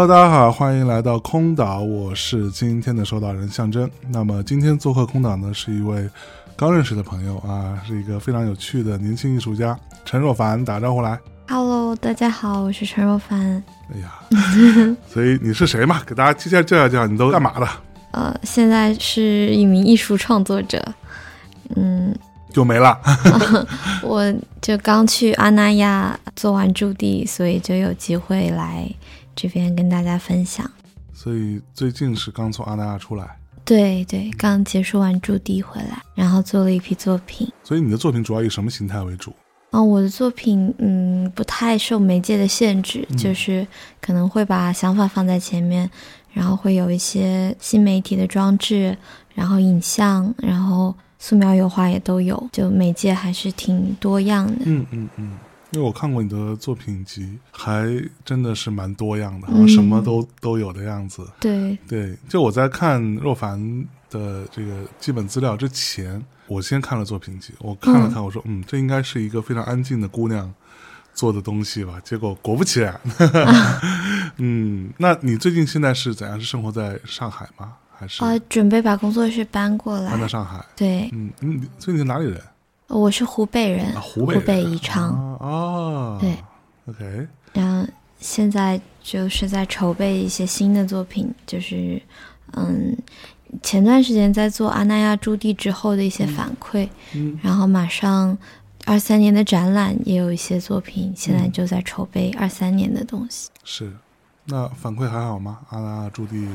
Hello，大家好，欢迎来到空岛，我是今天的收岛人象征。那么今天做客空岛呢，是一位刚认识的朋友啊，是一个非常有趣的年轻艺术家陈若凡，打招呼来。Hello，大家好，我是陈若凡。哎呀，所以你是谁嘛？给大家介绍介绍介绍，你都干嘛的？呃，现在是一名艺术创作者。嗯，就没了。我就刚去阿那亚做完驻地，所以就有机会来。这边跟大家分享，所以最近是刚从阿那亚出来，对对，刚结束完驻地回来，然后做了一批作品。所以你的作品主要以什么形态为主？哦，我的作品嗯不太受媒介的限制，就是可能会把想法放在前面，然后会有一些新媒体的装置，然后影像，然后素描、油画也都有，就媒介还是挺多样的。嗯嗯嗯。因为我看过你的作品集，还真的是蛮多样的，好像什么都都有的样子。对对，就我在看若凡的这个基本资料之前，我先看了作品集，我看了看，我说嗯，这应该是一个非常安静的姑娘做的东西吧。结果果不其然，嗯，那你最近现在是怎样？是生活在上海吗？还是啊，准备把工作室搬过来，搬到上海？对，嗯你最近是哪里人？我是湖北人，湖北宜昌啊，对，OK。然后现在就是在筹备一些新的作品，就是嗯，前段时间在做阿那亚驻地之后的一些反馈，嗯，然后马上二三年的展览也有一些作品，现在就在筹备二三年的东西。是，那反馈还好吗？阿那亚驻地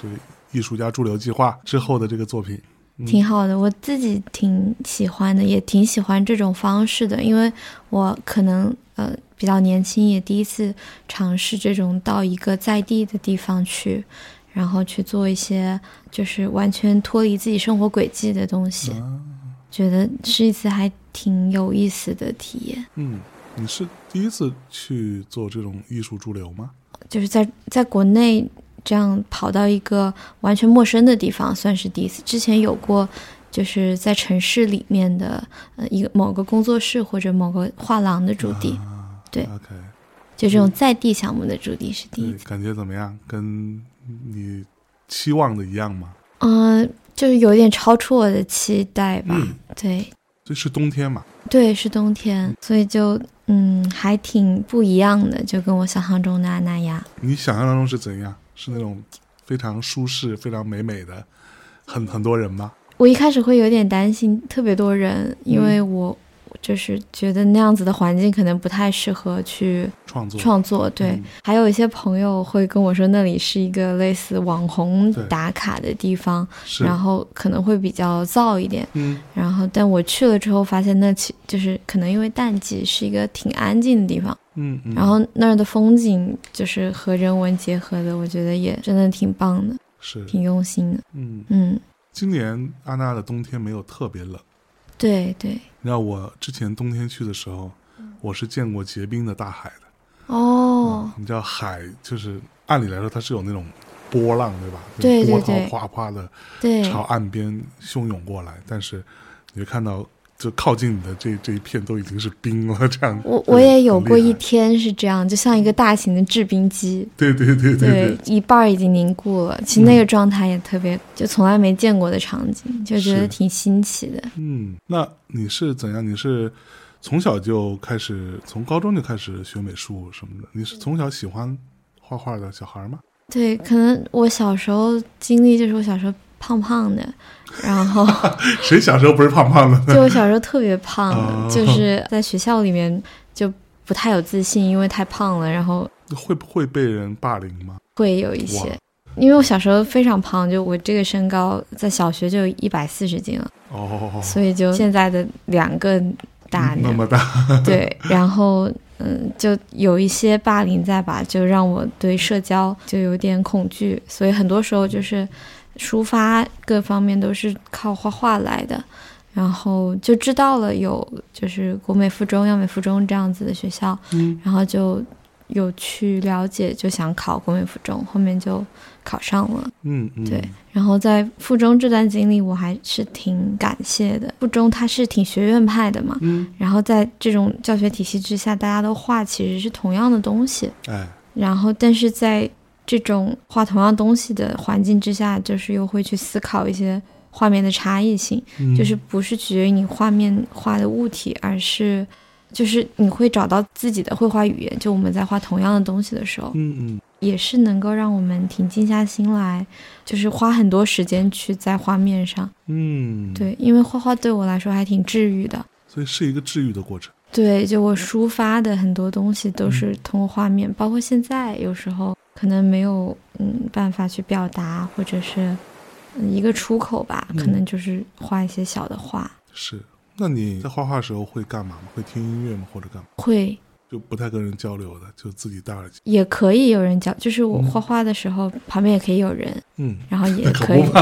这个艺术家驻留计划之后的这个作品。挺好的，我自己挺喜欢的，也挺喜欢这种方式的，因为我可能呃比较年轻，也第一次尝试这种到一个在地的地方去，然后去做一些就是完全脱离自己生活轨迹的东西，觉得是一次还挺有意思的体验。嗯，你是第一次去做这种艺术驻留吗？就是在在国内。这样跑到一个完全陌生的地方，算是第一次。之前有过，就是在城市里面的呃一个某个工作室或者某个画廊的驻地，对，OK，就这种在地项目的驻地是第一次。感觉怎么样？跟你期望的一样吗？嗯，就是有点超出我的期待吧。对，这是冬天嘛？对，是冬天，所以就嗯还挺不一样的，就跟我想象中的阿那亚。你想象当中是怎样？是那种非常舒适、非常美美的，很很多人吗？我一开始会有点担心，特别多人，因为我就是觉得那样子的环境可能不太适合去创作。创作对，还有一些朋友会跟我说，那里是一个类似网红打卡的地方，然后可能会比较燥一点。嗯，然后但我去了之后发现，那其就是可能因为淡季，是一个挺安静的地方。嗯，然后那儿的风景就是和人文结合的，我觉得也真的挺棒的，是挺用心的。嗯嗯，今年阿那的冬天没有特别冷，对对。你知道我之前冬天去的时候，我是见过结冰的大海的。哦，你知道海就是按理来说它是有那种波浪，对吧？对对对，波涛哗哗的对朝岸边汹涌过来，但是你会看到。就靠近你的这这一片都已经是冰了，这样。我我也有过一天是这样，就像一个大型的制冰机。对对对对，一半已经凝固了。其实那个状态也特别，就从来没见过的场景，就觉得挺新奇的。嗯，那你是怎样？你是从小就开始，从高中就开始学美术什么的？你是从小喜欢画画的小孩吗？对，可能我小时候经历就是我小时候。胖胖的，然后 谁小时候不是胖胖的？就我小时候特别胖，就是在学校里面就不太有自信，因为太胖了。然后会不会被人霸凌吗？会有一些，因为我小时候非常胖，就我这个身高在小学就一百四十斤了，哦，所以就现在的两个大那么大，对，然后嗯，就有一些霸凌在吧，就让我对社交就有点恐惧，所以很多时候就是抒发各方面都是靠画画来的。然后就知道了有就是国美附中、央美附中这样子的学校，嗯然后就有去了解，就想考国美附中，后面就考上了。嗯嗯，对，然后在附中这段经历，我还是挺感谢的。附中它是挺学院派的嘛，嗯，然后在这种教学体系之下，大家都画其实是同样的东西，哎，然后但是在这种画同样东西的环境之下，就是又会去思考一些画面的差异性，嗯就是不是取决于你画面画的物体，而是就是你会找到自己的绘画语言。就我们在画同样的东西的时候，嗯嗯也是能够让我们挺静下心来，就是花很多时间去在画面上。嗯，，对，因为画画对我来说还挺治愈的。所以是一个治愈的过程。对，就我抒发的很多东西都是通过画面，包括现在有时候可能没有嗯办法去表达，或者是嗯一个出口吧，可嗯能就是画一些小的画。是，那你在画画的时候会干嘛吗？会听音乐吗？或者干嘛？会就不太跟人交流的，就自己戴耳机。也可以有人交，就是我嗯画画的时候、旁边也可以有人，嗯然后也可可以不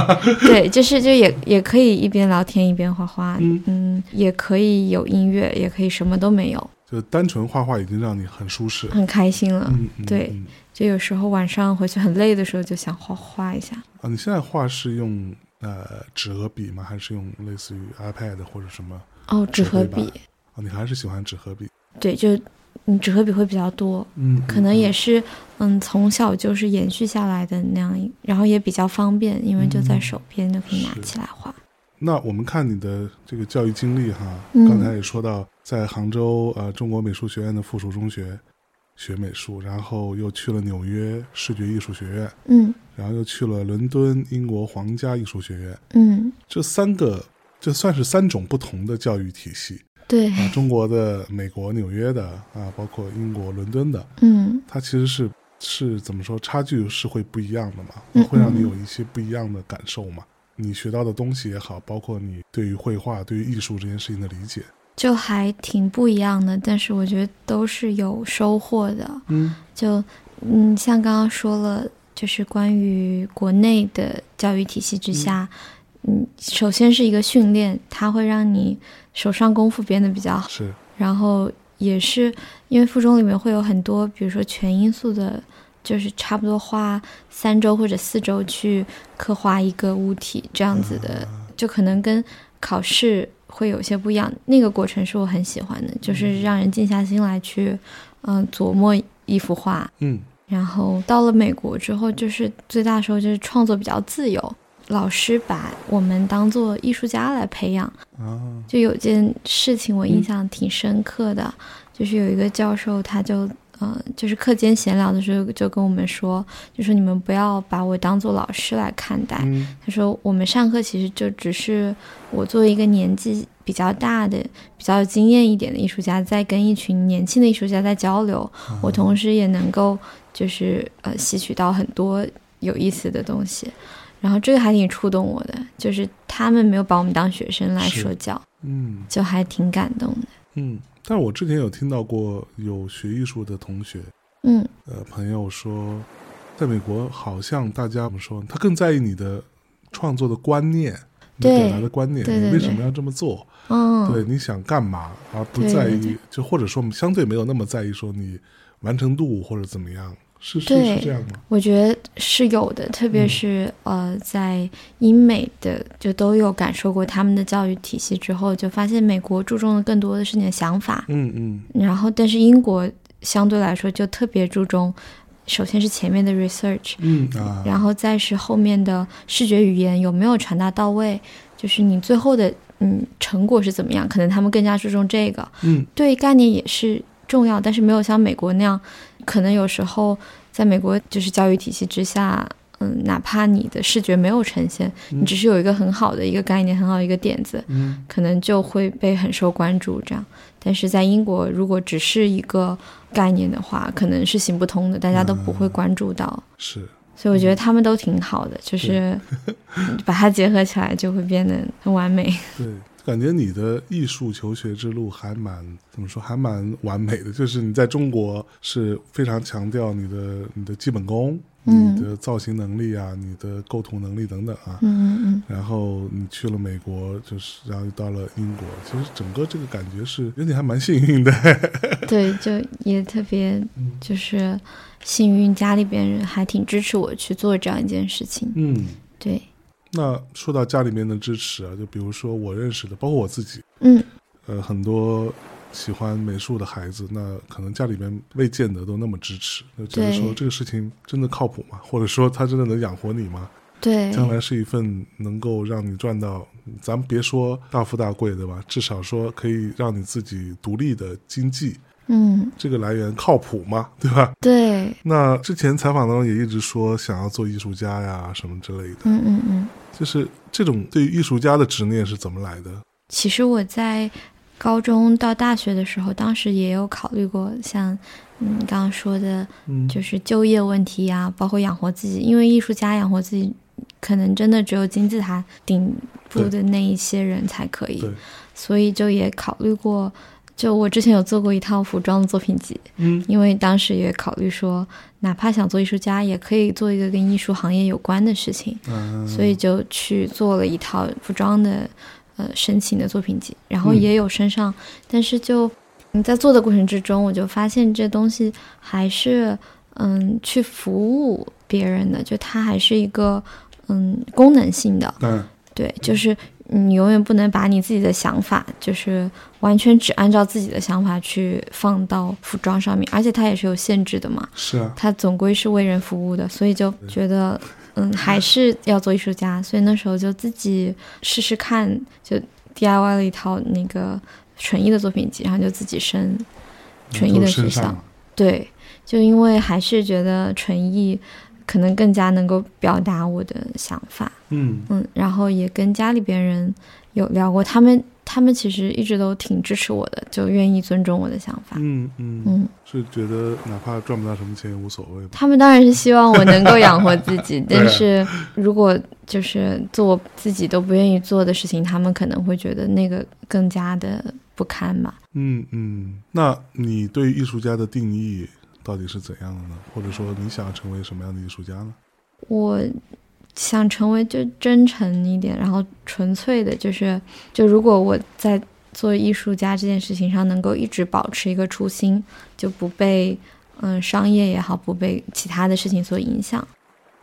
对，就是就也也可以一边聊天一边画画，嗯也可以有音乐，也可以什么都没有，就单纯画画已经让你很舒适。很开心了。嗯，嗯对嗯就有时候晚上回去很累的时候，就想画画一下。啊，你现在画是用呃纸和笔吗？还是用类似于 iPad 或者什么？哦，纸和笔你还是喜欢纸和笔？对，就嗯，纸和笔会比较多，嗯，可能嗯也是嗯从小就是延续下来的那样一，然后也比较方便，因为就在嗯手边就可以拿起来画。那我们看你的这个教育经历哈，嗯刚才也说到，在杭州呃中国美术学院的附属中学学美术，然后又去了纽约视觉艺术学院，嗯。然后又去了伦敦英国皇家艺术学院，嗯，这三个这算是三种不同的教育体系对，啊，中国的、美国纽约的啊，包括英国伦敦的，嗯。它其实是是怎么说，差距是会不一样的嘛，嗯会让你嗯有一些不一样的感受嘛。你学到的东西也好，包括你对于绘画、对于艺术这件事情的理解，就还挺不一样的，但是我觉得都是有收获的。嗯就嗯，像刚刚说了，就是关于国内的教育体系之下，嗯，首先是一个训练，它会让你手上功夫变得比较好，是，然后也是因为附中里面会有很多，比如说全因素的。就是差不多花三周或者四周去刻画一个物体这样子的，就可能跟考试会有些不一样。那个过程是我很喜欢的，就是让人静下心来去，嗯、琢磨一幅画。嗯然后到了美国之后，就是最大的时候就是创作比较自由，老师把我们当做艺术家来培养。啊，就有件事情我印象挺深刻的，就是有一个教授他就。嗯，就是课间闲聊的时候就跟我们说，就说你们不要把我当做老师来看待，嗯他说我们上课其实就只是我作为一个年纪比较大的、比较有经验一点的艺术家，在跟一群年轻的艺术家在交流。我同时也能够就是呃吸取到很多有意思的东西，然后这个还挺触动我的，就是他们没有把我们当学生来说教，嗯就还挺感动的。嗯。但是我之前有听到过有学艺术的同学，嗯。呃，朋友说，在美国好像大家怎么说，他更在意你的创作的观念，你对表达的观念，你为什么要这么做？嗯，对，你想干嘛，而不在意，就或者说相对没有那么在意说你完成度或者怎么样，是是对是这样吗？我觉得是有的，特别嗯。是、呃，在英美的就都有感受过他们的教育体系之后，就发现美国注重的更多的是你的想法，嗯嗯。然后但是英国相对来说就特别注重，首先是前面的 research，嗯啊，然后再是后面的视觉语言有没有传达到位，就是你最后的嗯成果是怎么样，可能他们更加注重这个。嗯。对概念也是重要，但是没有像美国那样，可能有时候在美国就是教育体系之下，嗯，哪怕你的视觉没有呈现，你只是有一个很好的一个概念，很好的一个点子，嗯可能就会被很受关注这样。但是在英国，如果只是一个概念的话，可能是行不通的，大家都不会关注到。是。所以我觉得他们都挺好的，就是 把它结合起来就会变得很完美。对，感觉你的艺术求学之路还蛮怎么说，还蛮完美的。就是你在中国是非常强调你的你的基本功。你的造型能力啊，你的构图能力等等啊，嗯嗯然后你去了美国，就是然后又到了英国，其实整个这个感觉是有点还蛮幸运的。对，就也特别就是幸运，家里边人还挺支持我去做这样一件事情。嗯，对。那说到家里面的支持啊，就比如说我认识的，包括我自己，嗯，呃，很多。喜欢美术的孩子，那可能家里面未见得都那么支持，就觉得说这个事情真的靠谱吗？或者说他真的能养活你吗？对，将来是一份能够让你赚到，咱们别说大富大贵，对吧？至少说可以让你自己独立的经济，嗯，这个来源靠谱吗？对吧？对。那之前采访当中也一直说想要做艺术家呀，什么之类的。嗯嗯嗯。就是这种对于艺术家的执念是怎么来的？其实我在。高中到大学的时候，当时也有考虑过，像嗯刚刚说的，就是就业问题呀，包括养活自己。因为艺术家养活自己，可能真的只有金字塔顶部的那一些人才可以。所以就也考虑过，就我之前有做过一套服装的作品集。嗯，因为当时也考虑说，哪怕想做艺术家，也可以做一个跟艺术行业有关的事情。嗯，所以就去做了一套服装的。呃，申请的作品集，然后也有身上，但是就你在做的过程之中，我就发现这东西还是嗯，去服务别人的，就它还是一个嗯功能性的，嗯，对，就是你永远不能把你自己的想法，就是完全只按照自己的想法去放到服装上面，而且它也是有限制的嘛，是啊，它总归是为人服务的，所以就觉得。嗯，还是要做艺术家，所以那时候就自己试试看，就 DIY 了一套那个纯艺的作品集，然后就自己申纯艺的学校。对，就因为还是觉得纯艺可能更加能够表达我的想法。嗯嗯，然后也跟家里边人有聊过，他们。他们其实一直都挺支持我的，就愿意尊重我的想法。嗯嗯嗯，是觉得哪怕赚不到什么钱也无所谓。他们当然是希望我能够养活自己，但是如果就是做自己都不愿意做的事情，他们可能会觉得那个更加的不堪吧。嗯嗯，那你对艺术家的定义到底是怎样的呢？或者说你想成为什么样的艺术家呢？我。想成为就真诚一点，然后纯粹的，就是就如果我在做艺术家这件事情上能够一直保持一个初心，就不被嗯商业也好，不被其他的事情所影响，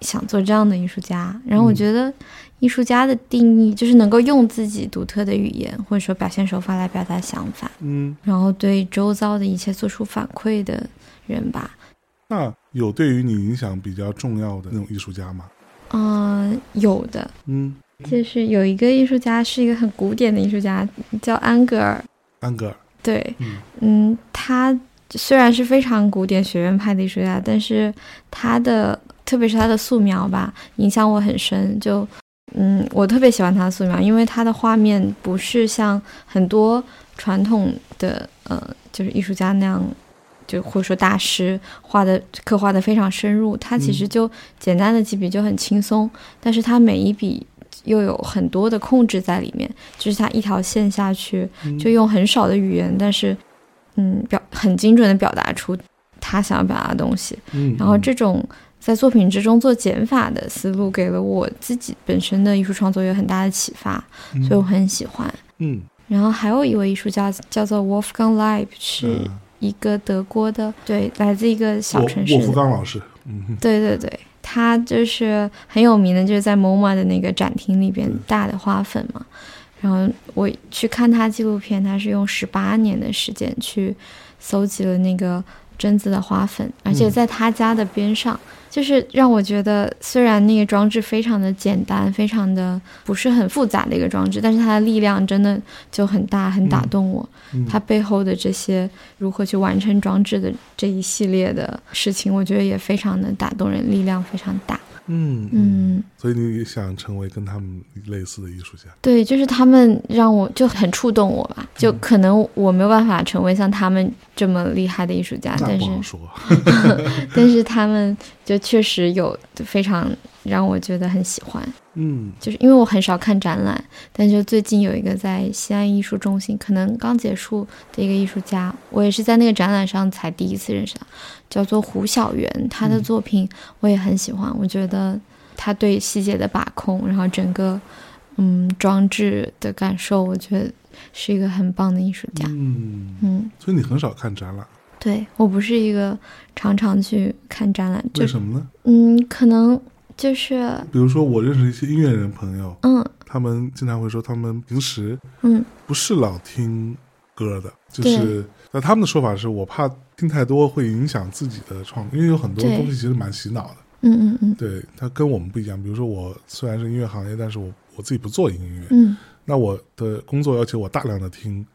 想做这样的艺术家。然后我觉得艺术家的定义就是能够用自己独特的语言或者说表现手法来表达想法，嗯，然后对周遭的一切做出反馈的人吧。那有对于你影响比较重要的那种艺术家吗？嗯，有的，嗯，就是有一个艺术家是一个很古典的艺术家，叫安格尔。安格尔，对，嗯，他虽然是非常古典学院派的艺术家，但是他的，特别是他的素描吧，影响我很深。就，嗯，我特别喜欢他的素描，因为他的画面不是像很多传统的，呃，就是艺术家那样。就或者说大师画的刻画的非常深入，他其实就简单的几笔就很轻松，但是他每一笔又有很多的控制在里面，就是他一条线下去就用很少的语言，但是嗯表很精准的表达出他想要表达的东西。嗯然后这种在作品之中做减法的思路，给了我自己本身的艺术创作有很大的启发，所以我很喜欢。嗯，然后还有一位艺术家叫做 Wolfgang Leib 是。一个德国的，对，来自一个小城市。沃夫冈老师，嗯，对对对，他就是很有名的，就是在 MoMA 的那个展厅里边大的花粉嘛。然后我去看他纪录片，他是用十八年的时间去搜集了那个榛子的花粉，而且在他家的边上。就是让我觉得，虽然那个装置非常的简单，非常的不是很复杂的一个装置，但是它的力量真的就很大，很打动我。它背后的这些如何去完成装置的这一系列的事情，我觉得也非常的打动人，力量非常大。嗯嗯，所以你想成为跟他们类似的艺术家？对，就是他们让我就很触动我吧，就可能我没有办法成为像他们这么厉害的艺术家，那但是。但是他们就确实有非常让我觉得很喜欢，嗯。就是因为我很少看展览，但就最近有一个在西安艺术中心，可能刚结束的一个艺术家，我也是在那个展览上才第一次认识他，叫做胡小媛，他的作品我也很喜欢，我觉得他对细节的把控，然后整个嗯装置的感受，我觉得是一个很棒的艺术家。嗯，嗯，所以你很少看展览，对我不是一个常常去看展览，就为什么呢？嗯，可能就是比如说，我认识一些音乐人朋友，嗯他们经常会说，他们平时嗯不是老听歌的，就是那他们的说法是我怕听太多会影响自己的创，因为有很多东西其实蛮洗脑的。嗯嗯嗯对，它跟我们不一样。比如说，我虽然是音乐行业，但是我我自己不做音乐，嗯那我的工作要求我大量的听，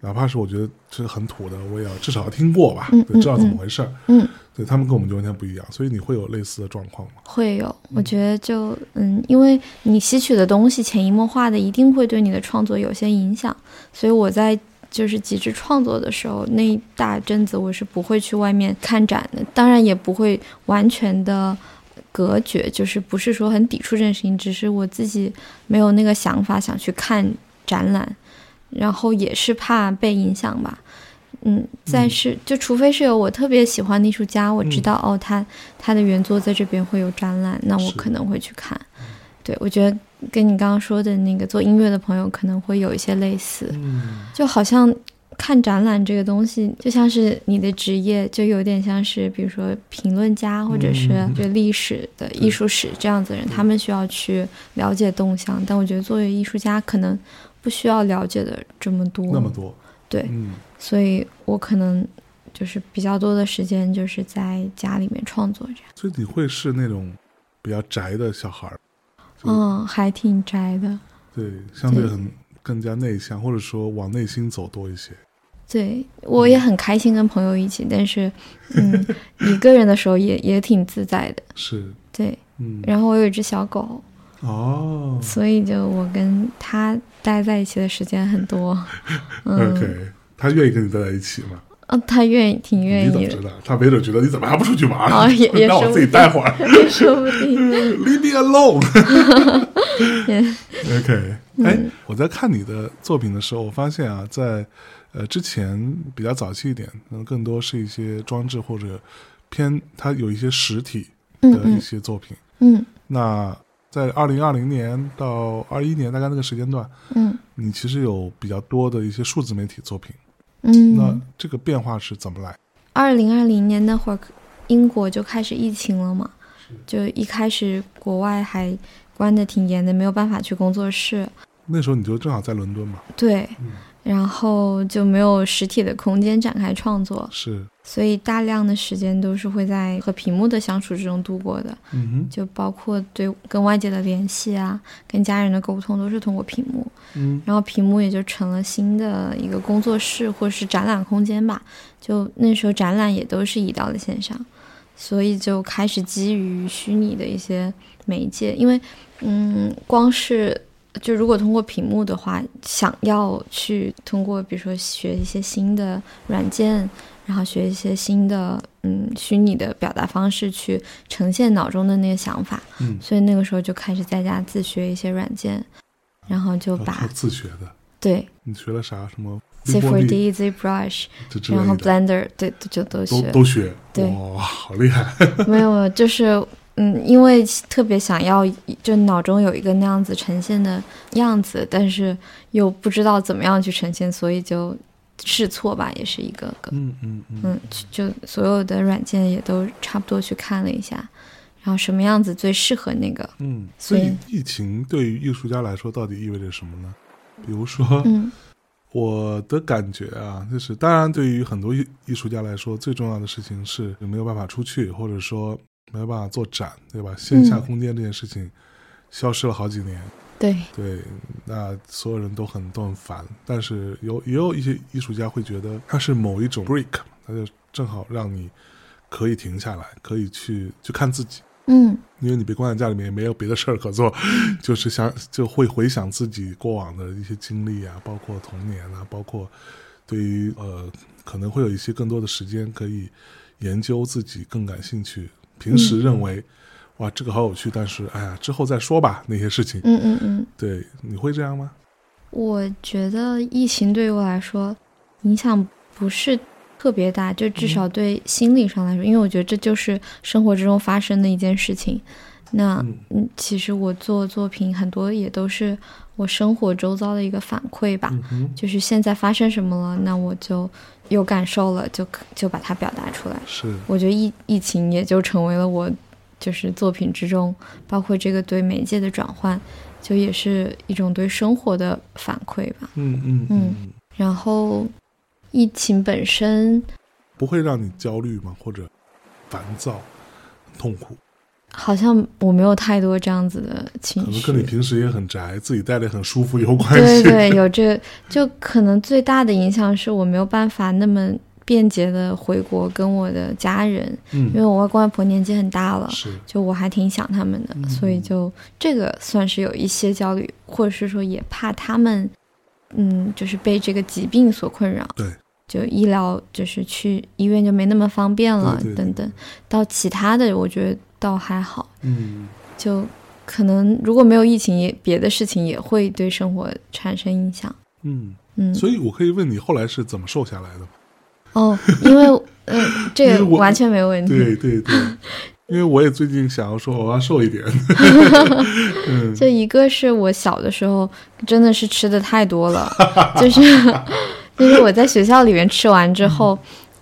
哪怕是我觉得这是很土的，我也要至少要听过吧，嗯对，知道怎么嗯回事儿。嗯，对他们跟我们就完全不一样，所以你会有类似的状况吗？会有，我觉得就嗯，因为你吸取的东西潜移默化的，一定会对你的创作有些影响，所以我在。就是极致创作的时候，那一大阵子我是不会去外面看展的，当然也不会完全的隔绝，就是不是说很抵触这件事情，只是我自己没有那个想法想去看展览，然后也是怕被影响吧。嗯，再是就除非是有我特别喜欢的艺术家，我知道、哦，他他的原作在这边会有展览，那我可能会去看。对，我觉得跟你刚刚说的那个做音乐的朋友可能会有一些类似，嗯。就好像看展览这个东西，就像是你的职业，就有点像是比如说评论家或者是嗯。就历史的艺术史这样子的人，他们需要去了解动向，但我觉得作为艺术家，可能不需要了解的这么多。那么多，对，嗯所以我可能就是比较多的时间就是在家里面创作这样。所以你会是那种比较宅的小孩儿，嗯，还挺宅的。对，相对对很更加内向，或者说往内心走多一些。对，我也很开心跟朋友一起，但是，嗯，一个人的时候也也挺自在的。是，对，嗯，然后我有一只小狗，哦所以就我跟他待在一起的时间很多。嗯，，OK，他愿意跟你待在一起吗？哦，他愿意，挺愿意的你怎么知，道？他没准觉得你怎么还不出去玩？哦也也 让我自己待会儿 说不定。，Leave me alone。也 OK，哎、嗯我在看你的作品的时候，我发现啊，在呃之前比较早期一点，可能更多是一些装置或者偏它有一些实体嗯的一嗯些作品。嗯那在二零二零年到二一年大概那个时间段，嗯你其实有比较多的一些数字媒体作品。嗯那嗯。这个变化是怎么来？二零二零年那会儿，英国就开始疫情了嘛，就一开始国外还关的挺严的，没有办法去工作室。那时候你就正好在伦敦嘛？对嗯，然后就没有实体的空间展开创作，是，所以大量的时间都是会在和屏幕的相处之中度过的，嗯哼，就包括对跟外界的联系啊，跟家人的沟通都是通过屏幕，嗯。然后屏幕也就成了新的一个工作室或是展览空间吧。就那时候展览也都是移到了线上，所以就开始基于虚拟的一些媒介，因为嗯，光是就如果通过屏幕的话，想要去通过比如说学一些新的软件，然后学一些新的嗯虚拟的表达方式去呈现脑中的那个想法，嗯，所以那个时候就开始在家自学一些软件，然后就把靠自学的。对你学了啥？什么 C4D、ZBrush，然后 Blender，对，就都都学。都学？对哇，好厉害！没有，就是嗯，因为特别想要，就脑中有一个那样子呈现的样子，但是又不知道怎么样去呈现，所以就试错吧，也是一个个。嗯嗯嗯嗯，就所有的软件也都差不多去看了一下，然后什么样子最适合那个。嗯。所以疫情对于艺术家来说到底意味着什么呢？比如说，嗯我的感觉啊，就是当然对于很多艺艺术家来说，最重要的事情是没有办法出去，或者说没有办法做展，对吧？线下嗯空间这件事情消失了好几年。对，对，那所有人都很都很烦，但是有也有一些艺术家会觉得它是某一种 break，它就正好让你可以停下来，可以去去看自己，嗯。因为你被关在家里面，也没有别的事儿可做，就是想就会回想自己过往的一些经历啊，包括童年啊，包括对于呃可能会有一些更多的时间可以研究自己更感兴趣。平时认为、哇这个好有趣，但是哎呀之后再说吧那些事情。嗯嗯嗯，对，你会这样吗？我觉得疫情对于我来说影响不是特别大，就至少对心理上来说，因为我觉得这就是生活之中发生的一件事情。那嗯嗯，其实我做作品很多也都是我生活周遭的一个反馈吧，嗯，就是现在发生什么了，那我就有感受了，就可就把它表达出来。是，我觉得疫疫情也就成为了我就是作品之中，包括这个对媒介的转换，就也是一种对生活的反馈吧。嗯嗯嗯嗯，然后，疫情本身不会让你焦虑吗？或者烦躁、痛苦？好像我没有太多这样子的情绪可能。跟你平时也很宅，自己待的很舒服有关系。对对，有这就可能最大的影响是我没有办法那么便捷的回国跟我的家人，因嗯，为我外公外婆年纪很大了，是，就我还挺想他们的，嗯所以就这个算是有一些焦虑，或者是说也怕他们，嗯，就是被这个疾病所困扰。对，就医疗就是去医院就没那么方便了，对对对等等。到其他的，我觉得倒还好，嗯就可能如果没有疫情，也别的事情也会对生活产生影响。嗯。嗯，所以我可以问你后来是怎么瘦下来的吗？哦，因为嗯、这个完全没问题。对对对，因为我也最近想要说我要瘦一点。嗯就一个是我小的时候真的是吃的太多了，就是就是我在学校里面吃完之后，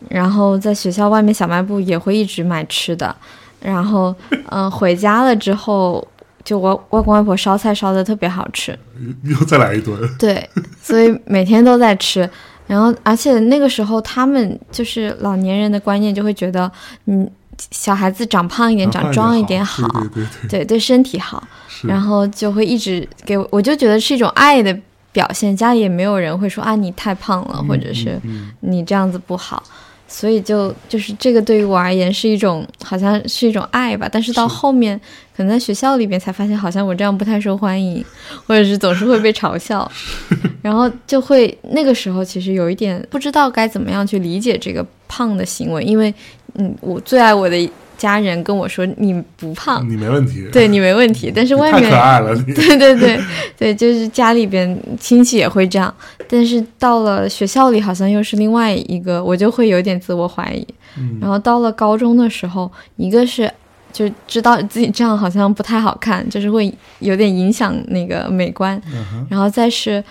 然后在学校外面小卖部也会一直买吃的，然后嗯、呃回家了之后，就我外公外婆烧菜烧的特别好吃，又再来一顿。对，所以每天都在吃。然后，而且那个时候他们就是老年人的观念，就会觉得，嗯，小孩子长胖一点、长壮一点好，对对对对，对对身体好。然后就会一直给我，我就觉得是一种爱的表现。家里也没有人会说啊你太胖了，嗯或者是嗯你这样子不好，所以就就是这个对于我而言是一种好像是一种爱吧。但是到后面可能在学校里边才发现，好像我这样不太受欢迎，或者是总是会被嘲笑，然后就会那个时候其实有一点不知道该怎么样去理解这个胖的行为，因为嗯，我最爱我的家人跟我说你不胖，你没问题。对你没问题，但是外面太可爱了，你。对对对对，就是家里边亲戚也会这样，但是到了学校里好像又是另外一个，我就会有点自我怀疑。嗯然后到了高中的时候，一个是就知道自己这样好像不太好看，就是会有点影响那个美观，嗯然后再是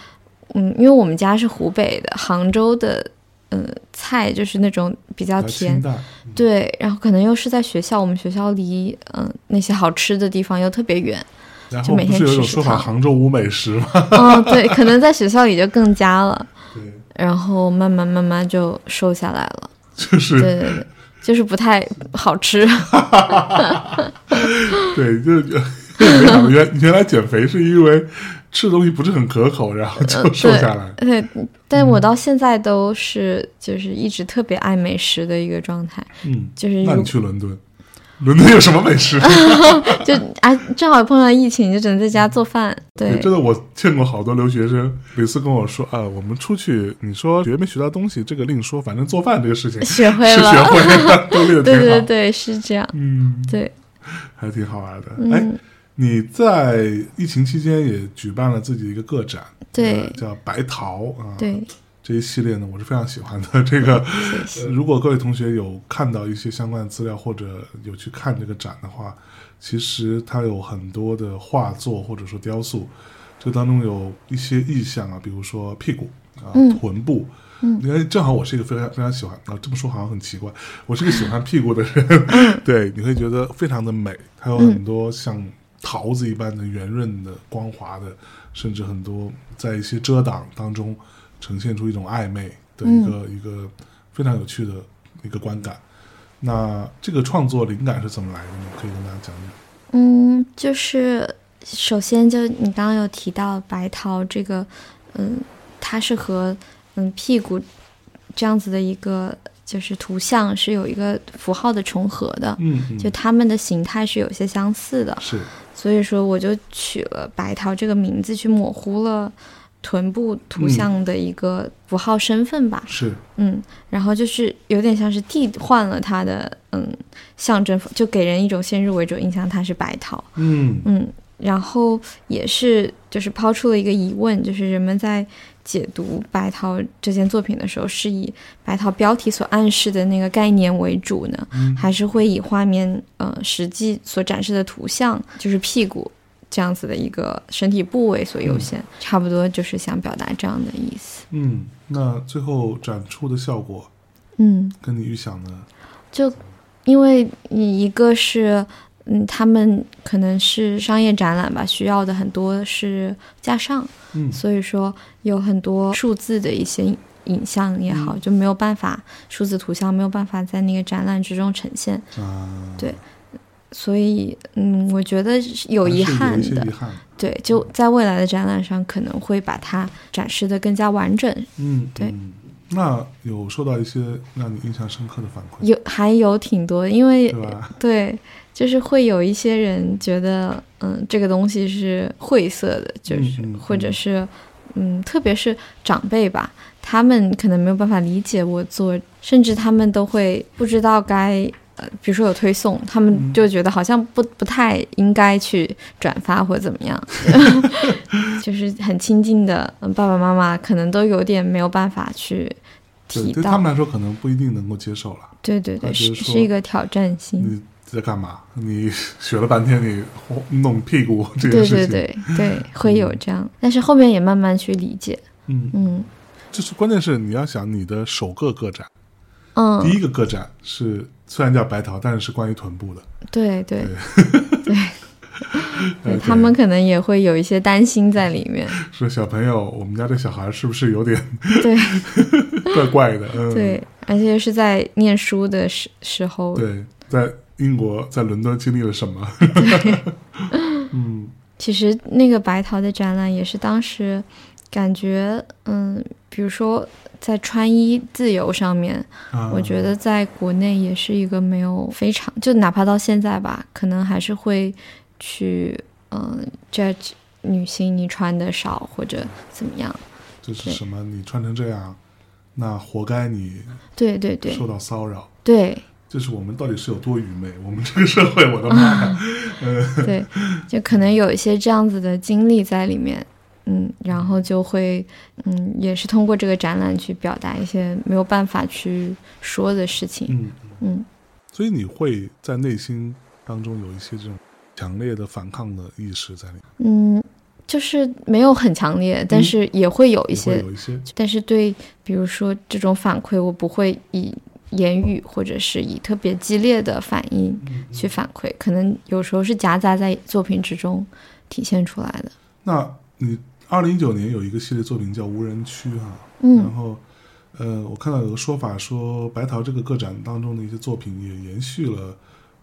嗯，因为我们家是湖北的，杭州的。嗯，菜就是那种比较甜。对，然后可能又是在学校，我们学校离嗯那些好吃的地方又特别远，然后就每天不是有一种说法，杭州无美食吗？哦，对，可能在学校里就更加了，对，然后慢慢慢慢就瘦下来了。就是对对对，就是不太好吃。对，就就没想到原原来减肥是因为吃的东西不是很可口，然后就瘦下来。对，但我到现在都是就是一直特别爱美食的一个状态，嗯，就是那你去伦敦，伦敦有什么美食？就啊，正好碰上疫情，就只能在家做饭。对，真的，我见过好多留学生，每次跟我说啊，我们出去，你说学没学到东西，这个另说，反正做饭这个事情学会学了。会了，对好。对对，是这样。嗯，对，还挺好玩的。哎，嗯，你在疫情期间也举办了自己的一个个展，对呃叫白桃啊。对，这一系列呢，我是非常喜欢的。这个，如果各位同学有看到一些相关的资料，或者有去看这个展的话，其实它有很多的画作或者说雕塑，这当中有一些意象啊，比如说屁股啊、嗯臀部。嗯因为正好我是一个非常非常喜欢啊，这么说好像很奇怪，我是个喜欢屁股的人，嗯 对，你会觉得非常的美，它有很多像桃子一般的圆润的、光滑的，甚至很多在一些遮挡当中呈现出一种暧昧的一个、一个非常有趣的一个观感。那这个创作灵感是怎么来的呢？可以跟大家讲讲。嗯，就是首先就你刚刚有提到白桃这个，嗯，它是和嗯屁股这样子的一个就是图像是有一个符号的重合的，嗯，嗯就它们的形态是有些相似的，是所以说我就取了白桃这个名字去模糊了臀部图像的一个符号身份吧。是，嗯，然后就是有点像是替换了它的嗯象征，就给人一种先入为主印象，它是白桃。嗯嗯，然后也是就是抛出了一个疑问，就是人们在解读白桃这件作品的时候，是以白桃标题所暗示的那个概念为主呢，嗯。还是会以画面呃实际所展示的图像，就是屁股。这样子的一个身体部位所优先，差不多就是想表达这样的意思。嗯，那最后展出的效果嗯，跟你预想的，就因为你一个是，嗯，他们可能是商业展览吧，需要的很多是架上，嗯。所以说有很多数字的一些影像也好，嗯。就没有办法数字图像没有办法在那个展览之中呈现，啊，对。所以嗯，我觉得是有遗憾的。对，就在未来的展览上可能会把它展示的更加完整，嗯，对。嗯。那有受到一些让你印象深刻的反馈，有还有挺多，因为对？对，就是会有一些人觉得，嗯，这个东西是晦涩的，就是、嗯嗯。或者是，嗯，特别是长辈吧，他们可能没有办法理解我做，甚至他们都会不知道该。呃，比如说有推送，他们嗯就觉得好像不不太应该去转发或怎么样，就是很亲近的嗯爸爸妈妈可能都有点没有办法去对，提到对他，们来说可能不一定能够接受了。对对对，是是一个挑战性。你在干嘛？你学了半天，你弄屁股这件对事情，对对对，会有这样，但是后面也慢慢去理解，嗯，嗯。就是关键是你要想你的首个个展，嗯。第嗯，一个个展是虽然叫白桃，但是是关于臀部的，对对。对，他们可能也会有一些担心在里面，说小朋友，我们家这小孩是不是有点对。怪怪的？嗯，对，而且是在念书的时时候，对，在英国，在伦敦经历了什么？嗯 其实那个白桃的展览也是当时感觉，嗯，比如说在穿衣自由上面，啊，我觉得在国内也是一个没有非常，就哪怕到现在吧，可能还是会去嗯、judge 女性你穿的少或者怎么样。就是什么，你穿成这样，那活该你对对对受到骚扰。对就是我们到底是有多愚昧？我们这个社会，我的妈呀！对，就可能有一些这样子的经历在里面。嗯，然后就会，嗯，也是通过这个展览去表达一些没有办法去说的事情。嗯，嗯，所以你会在内心当中有一些这种强烈的反抗的意识在里面，嗯，就是没有很强烈，但嗯是也会有一些会有一些但是对，比如说这种反馈，我不会以言语或者是以特别激烈的反应去反馈，可能有时候是夹杂在作品之中体现出来的。那你二零一九年有一个系列作品叫《无人区》哈，嗯然后呃，我看到有个说法说，白桃这个个展当中的一些作品也延续了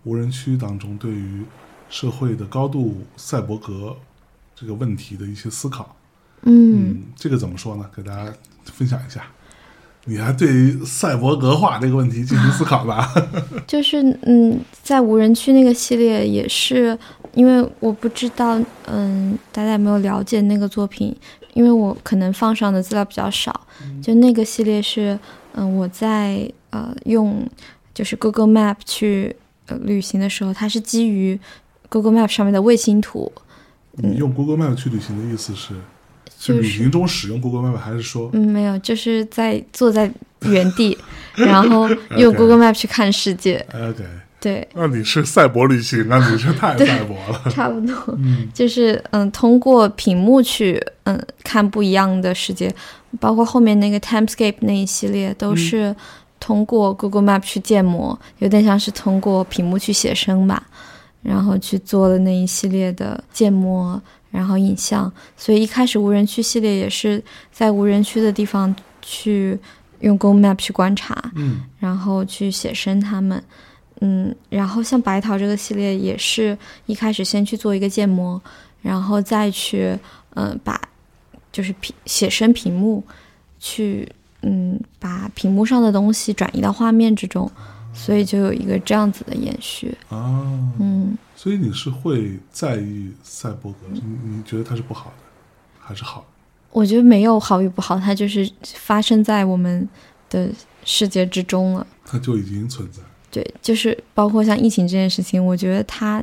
无人区当中对于社会的高度赛博格这个问题的一些思考。嗯，这个怎么说呢？给大家分享一下。你还对于赛博格化这个问题进行思考吧？就是嗯，在无人区那个系列也是，因为我不知道，嗯，大家有没有了解那个作品？因为我可能放上的资料比较少，就那个系列是，嗯，我在呃用就是 Google Map 去呃旅行的时候，它是基于 Google Map 上面的卫星图，你用 Google Map 去旅行的意思是，是就是旅行中使用 Google Map，还是说嗯，没有，就是在坐在原地，然后用 Google Map 去看世界，OK？对，那你是赛博旅行啊？你是太 赛博了。差不多。嗯就是嗯，通过屏幕去嗯看不一样的世界，包括后面那个 Timescape 那一系列都是通过 Google Map 去建模，有点像是通过屏幕去写生吧，然后去做了那一系列的建模，然后影像。所以一开始无人区系列也是在无人区的地方去用 Google Map 去观察，嗯然后去写生他们。嗯，然后像白桃这个系列也是一开始先去做一个建模，然后再去呃把就是屏写生屏幕去嗯把屏幕上的东西转移到画面之中，所以就有一个这样子的延续。哦，嗯，所以你是会在意赛博格？你你觉得它是不好的，还是好？我觉得没有好与不好，它就是发生在我们的世界之中了。它就已经存在。对，就是包括像疫情这件事情，我觉得它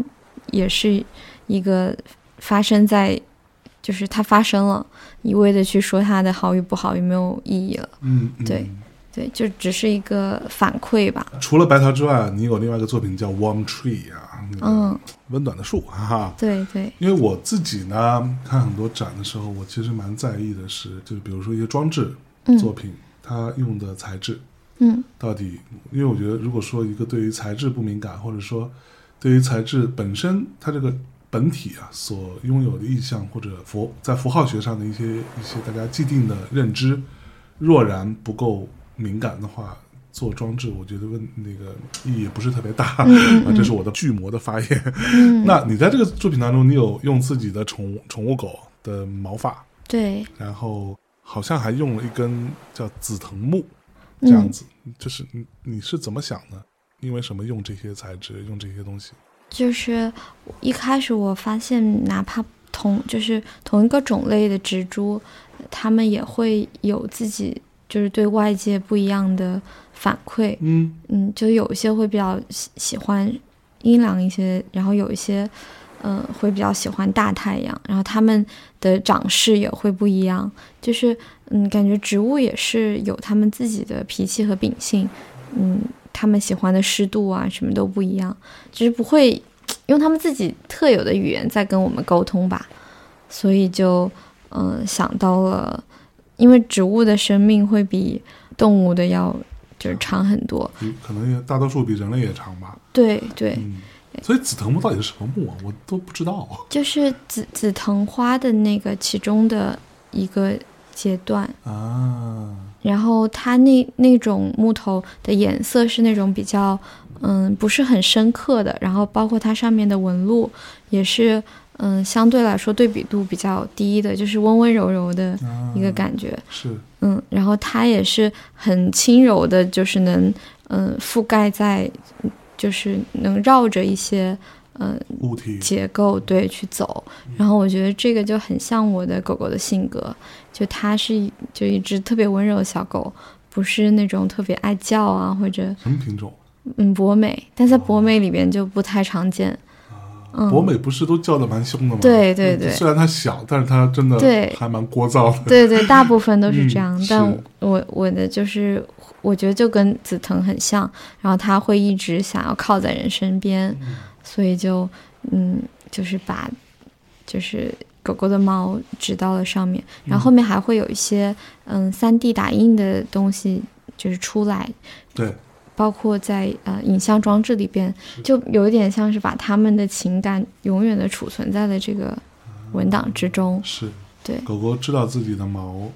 也是一个发生在，就是它发生了，一味的去说它的好与不好，也没有意义了。嗯，嗯对。对，就只是一个反馈吧。除了白桃之外，你有另外一个作品叫《Warm Tree》啊，那个嗯，温暖的树，哈哈。对对，因为我自己呢，看很多展的时候，我其实蛮在意的是，就是比如说一些装置作品，它用的材质嗯到底，因为我觉得，如果说一个对于材质不敏感，或者说对于材质本身它这个本体啊所拥有的意象或者符在符号学上的一些一些大家既定的认知，若然不够敏感的话。做装置，我觉得问那个意义也不是特别大，这是我的巨魔的发言。嗯，那你在这个作品当中，你有用自己的宠物宠物狗的毛发，对，然后好像还用了一根叫紫藤木这样嗯，子，就是你你是怎么想的？因为什么用这些材质，用这些东西？就是一开始我发现，哪怕同就是同一个种类的植株，它们也会有自己就是对外界不一样的反馈。嗯嗯，就有一些会比较喜喜欢阴凉一些，然后有一些，嗯、会比较喜欢大太阳，然后它们的长势也会不一样。就是，嗯，感觉植物也是有它们自己的脾气和秉性，嗯，它们喜欢的湿度啊，什么都不一样，就是不会用他们自己特有的语言在跟我们沟通吧。所以就，嗯、想到了，因为植物的生命会比动物的要就是长很多。可能也大多数比人类也长吧。对对，嗯，所以紫藤木到底是什么木啊？我都不知道。就是紫紫藤花的那个其中的一个阶段，啊，然后它那那种木头的颜色是那种比较嗯不是很深刻的，然后包括它上面的纹路也是嗯相对来说对比度比较低的，就是温温柔柔的啊一个感觉，是嗯，然后它也是很轻柔的，就是能嗯覆盖在，就是能绕着一些嗯物体。结构对去走，然后我觉得这个就很像我的狗狗的性格，就它是一就一只特别温柔的小狗，不是那种特别爱叫啊或者什么品种？嗯博美，但在博美里边就不太常见。嗯。博美不是都叫的蛮凶的吗？对对对。虽然它小，但是它真的对。还蛮聒噪的。对对，大部分都是这样，嗯但我我的就是我觉得就跟紫藤很像，然后它会一直想要靠在人身边，所以就嗯就是把就是狗狗的毛指到了上面，然后后面还会有一些嗯三 D 打印的东西就是出来，对，包括在呃影像装置里边，就有一点像是把他们的情感永远的储存在了这个文档之中。是。对狗狗知道自己的毛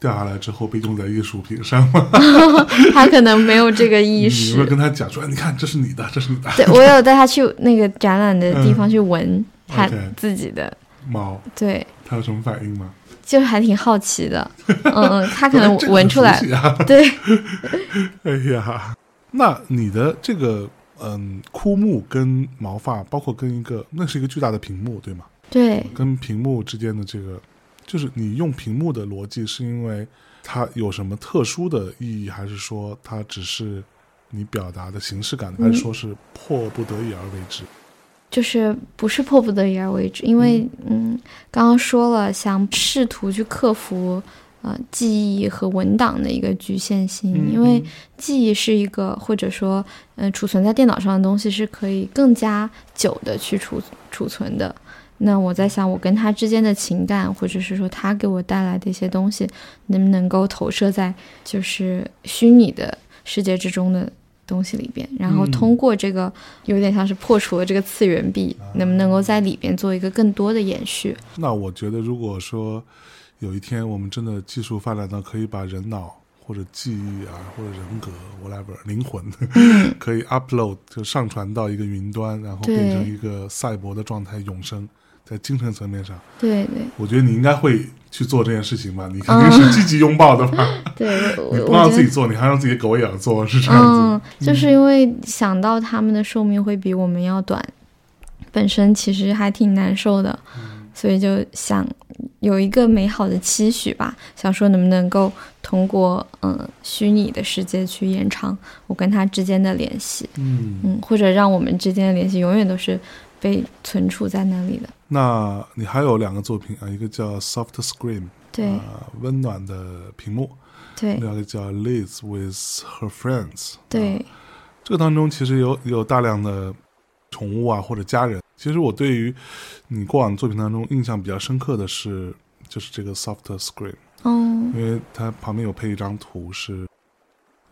掉下来之后被用在艺术品上吗？它可能没有这个意识你会识。跟他讲说：“你看，这是你的，这是你的对我有带他去 那个展览的地方去闻他 OK 自己的，毛。对，”它有什么反应吗？就还挺好奇的。嗯嗯，他可能闻出来！对，哎呀，那你的这个嗯枯木跟毛发，包括跟一个那是一个巨大的屏幕，对吗？对，跟屏幕之间的这个，就是你用屏幕的逻辑，是因为它有什么特殊的意义，还是说它只是你表达的形式感，还是说是迫不得已而为之？就是不是迫不得已而为之，因为嗯，刚刚说了，想试图去克服呃记忆和文档的一个局限性，嗯因为记忆是一个或者说呃储存在电脑上的东西是可以更加久的去储储存的。那我在想，我跟他之间的情感，或者是说他给我带来的一些东西，能不能够投射在就是虚拟的世界之中的东西里边，然后嗯通过这个有点像是破除了这个次元壁，能不能够在里边做一个更多的延续？那我觉得，如果说有一天我们真的技术发展到可以把人脑或者记忆啊，或者人格 whatever 灵魂，可以 upload 就上传到一个云端，然后变成一个赛博的状态永生，在精神层面上，对对，我觉得你应该会去做这件事情吧，你肯定是积极拥抱的吧。对，你不让自己做，你还让自己狗也要做，是这样嗯。，就是因为想到他们的寿命会比我们要短，本身其实还挺难受的，所以就想有一个美好的期许吧，想说能不能够通过嗯虚拟的世界去延长我跟他之间的联系，嗯，嗯，或者让我们之间的联系永远都是被存储在那里的。那你还有两个作品啊，一个叫《Soft Scream》，对啊，温暖的屏幕；对另外一个叫《Liz with Her Friends》。对啊，这个当中其实有有大量的宠物啊或者家人。其实我对于你过往的作品当中印象比较深刻的是，就是这个 Soft Screen，嗯，因为它旁边有配一张图是。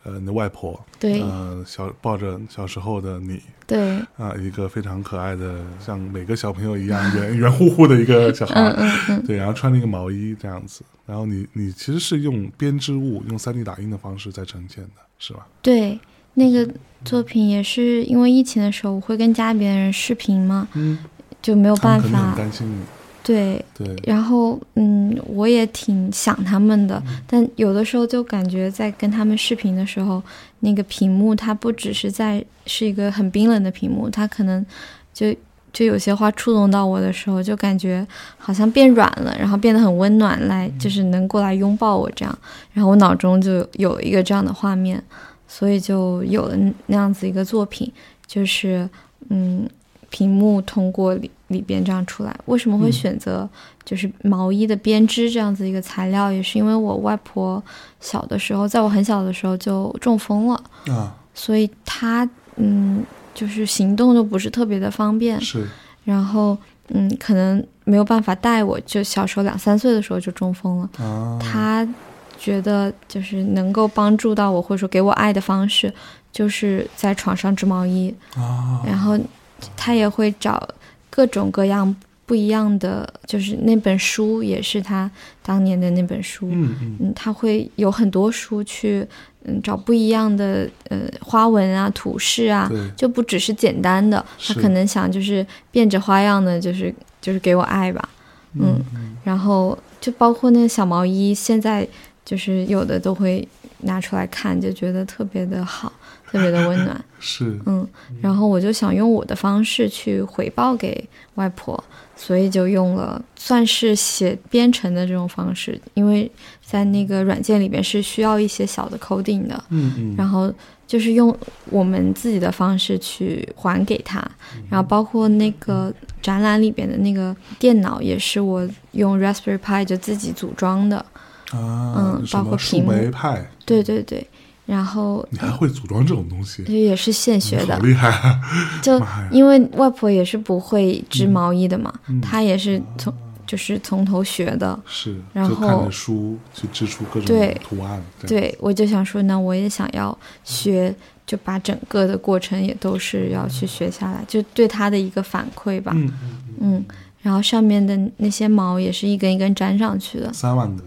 呃，你的外婆，对。呃，小抱着小时候的你，对，啊，一个非常可爱的，像每个小朋友一样圆圆乎乎的一个小孩。嗯，嗯嗯，对，然后穿了一个毛衣这样子，然后你你其实是用编织物、用三 D 打印的方式在呈现的，是吧？对，那个作品也是因为疫情的时候，我会跟家里边的人视频嘛，嗯，就没有办法。担心你，对，对，然后嗯，我也挺想他们的，但有的时候就感觉在跟他们视频的时候，那个屏幕它不只是在是一个很冰冷的屏幕，它可能就就有些话触动到我的时候，就感觉好像变软了，然后变得很温暖，来就是能过来拥抱我这样，然后我脑中就有一个这样的画面，所以就有了那样子一个作品，就是嗯，屏幕通过里里边这样出来。为什么会嗯。选择就是毛衣的编织这样子一个材料，也是因为我外婆小的时候，在我很小的时候就中风了，啊，所以她嗯就是行动都不是特别的方便，是，然后嗯可能没有办法带我，就小时候两三岁的时候就中风了。啊，他觉得就是能够帮助到我，或者说给我爱的方式，就是在床上织毛衣。啊，然后他也会找各种各样不一样的，就是那本书也是他当年的那本书。嗯嗯，嗯，他会有很多书去嗯找不一样的呃花纹啊、图示啊，就不只是简单的，他可能想就是变着花样的，就是就是给我爱吧。嗯嗯然后就包括那个小毛衣，现在就是有的都会拿出来看，就觉得特别的好，特别的温暖。是，嗯，然后我就想用我的方式去回报给外婆，所以就用了算是写编程的这种方式，因为在那个软件里边是需要一些小的 coding 的，嗯嗯，然后就是用我们自己的方式去还给他，然后包括那个展览里边的那个电脑也是我用 Raspberry Pi 就自己组装的，啊，嗯包括屏幕莓派，对对对，然后你还会组装这种东西，就也是现学的好，厉害啊！就，因为外婆也是不会织毛衣的嘛，嗯她也是从就是从头学的。是，然就看后着书去织出各种对图案，对，我就想说，那我也想要学，就把整个的过程也都是要去学下来，就对她的一个反馈吧。嗯嗯嗯，嗯，然后上面的那些毛也是一根一根粘上去的，三万个，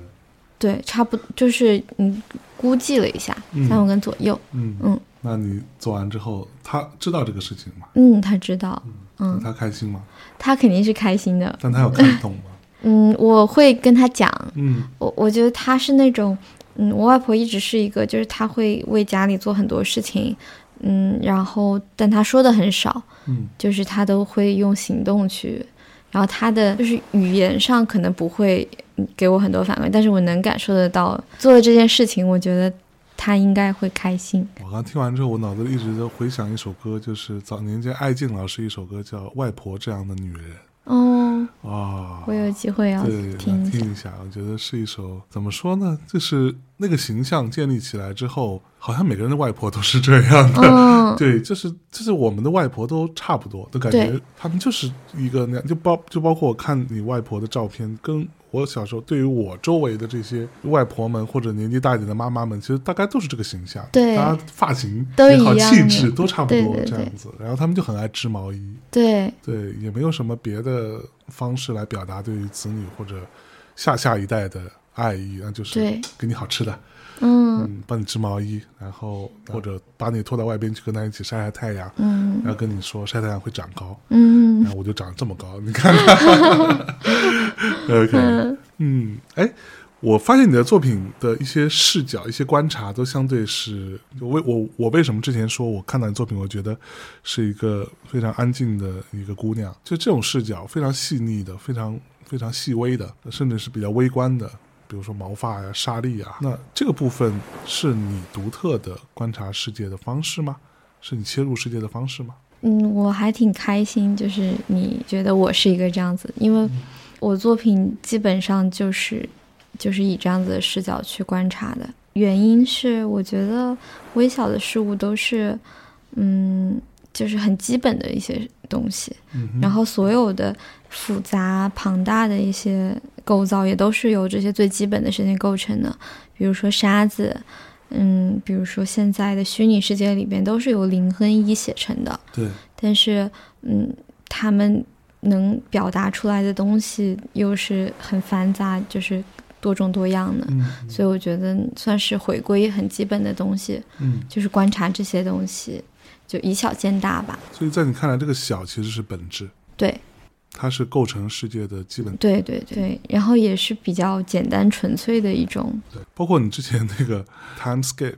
对，差不就是嗯估计了一下，嗯三五根左右。嗯嗯，那你做完之后，他知道这个事情吗？嗯，他知道，嗯，他开心吗？他肯定是开心的。但他有看 懂吗？嗯，我会跟他讲，嗯我我觉得他是那种，嗯，我外婆一直是一个，就是他会为家里做很多事情，嗯，然后但他说的很少，嗯就是他都会用行动去，然后他的就是语言上可能不会嗯给我很多反馈，但是我能感受得到做了这件事情，我觉得他应该会开心。我刚听完之后，我脑子里一直在回想一首歌，就是早年间艾静老师一首歌叫《外婆这样的女人哦，》啊。我有机会要对，听一下。来听一下，我觉得是一首怎么说呢？就是那个形象建立起来之后，好像每个人的外婆都是这样的。嗯，对，就是就是我们的外婆都差不多，都感觉他们就是一个那样，就包就包括我看你外婆的照片，跟我小时候对于我周围的这些外婆们或者年纪大一点的妈妈们，其实大概都是这个形象，对大家发型都也好，气质都差不多这样子，然后他们就很爱织毛衣，对。对，也没有什么别的方式来表达对于子女或者下下一代的爱意，那就是对，给你好吃的，嗯嗯，帮你织毛衣，然后或者把你拖到外边去跟他一起晒晒太阳。嗯然后跟你说晒太阳会长高，嗯然后我就长这么高，你看看。OK，嗯，哎，我发现你的作品的一些视角、一些观察都相对是，我为我我为什么之前说我看到你作品，我觉得是一个非常安静的一个姑娘，就这种视角非常细腻的，非常非常细微的，甚至是比较微观的。比如说毛发呀、沙粒啊，那这个部分是你独特的观察世界的方式吗？是你切入世界的方式吗？嗯，我还挺开心，就是你觉得我是一个这样子，因为我作品基本上就是就是以这样子的视角去观察的。原因是我觉得微小的事物都是，嗯，就是很基本的一些东西，嗯然后所有的复杂庞大的一些构造也都是由这些最基本的事情构成的，比如说沙子。嗯，比如说现在的虚拟世界里边都是由零和一写成的，对，但是，嗯，他们能表达出来的东西又是很繁杂，就是多种多样的，嗯。所以我觉得算是回归很基本的东西，嗯，就是观察这些东西，就以小见大吧。所以在你看来，这个小其实是本质，对，它是构成世界的基本。对对对，然后也是比较简单纯粹的一种，对，包括你之前那个 timescape，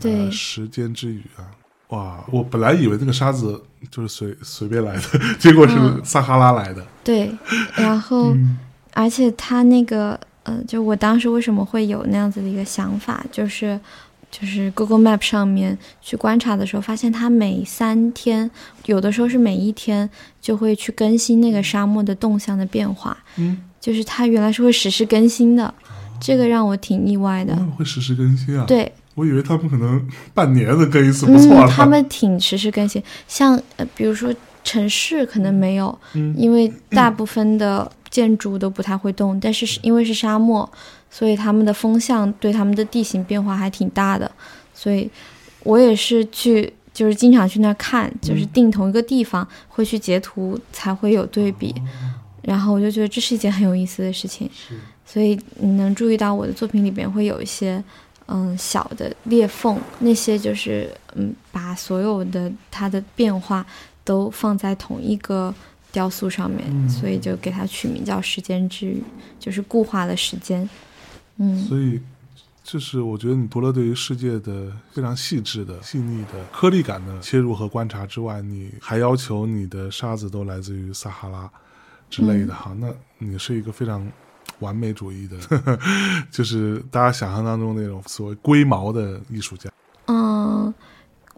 对呃时间之语啊，哇，我本来以为那个沙子就是随随便来的，结果是嗯撒哈拉来的。对，然后。嗯而且他那个，呃，就我当时为什么会有那样子的一个想法，就是，就是 Google Map 上面去观察的时候，发现它每三天，有的时候是每一天就会去更新那个沙漠的动向的变化，嗯，就是它原来是会实时更新的，这个让我挺意外的。会实时更新啊？，对，我以为他们可能半年的更一次不错嗯，了。他们挺实时更新，像呃，比如说城市可能没有，嗯因为大部分的建筑都不太会动，但是是因为是沙漠，所以他们的风向对他们的地形变化还挺大的，所以我也是去。就是经常去那儿看，就是定同一个地方，会去截图，才会有对比。然后我就觉得这是一件很有意思的事情，所以你能注意到我的作品里边会有一些嗯小的裂缝，那些就是嗯把所有的它的变化都放在同一个雕塑上面，嗯所以就给它取名叫时间之语，就是固化的时间。嗯，所以，就是我觉得你除了对于世界的非常细致的、细腻的、颗粒感的切入和观察之外，你还要求你的沙子都来自于撒哈拉之类的哈。那你是一个非常完美主义的，就是大家想象当中那种所谓龟毛的艺术家。嗯，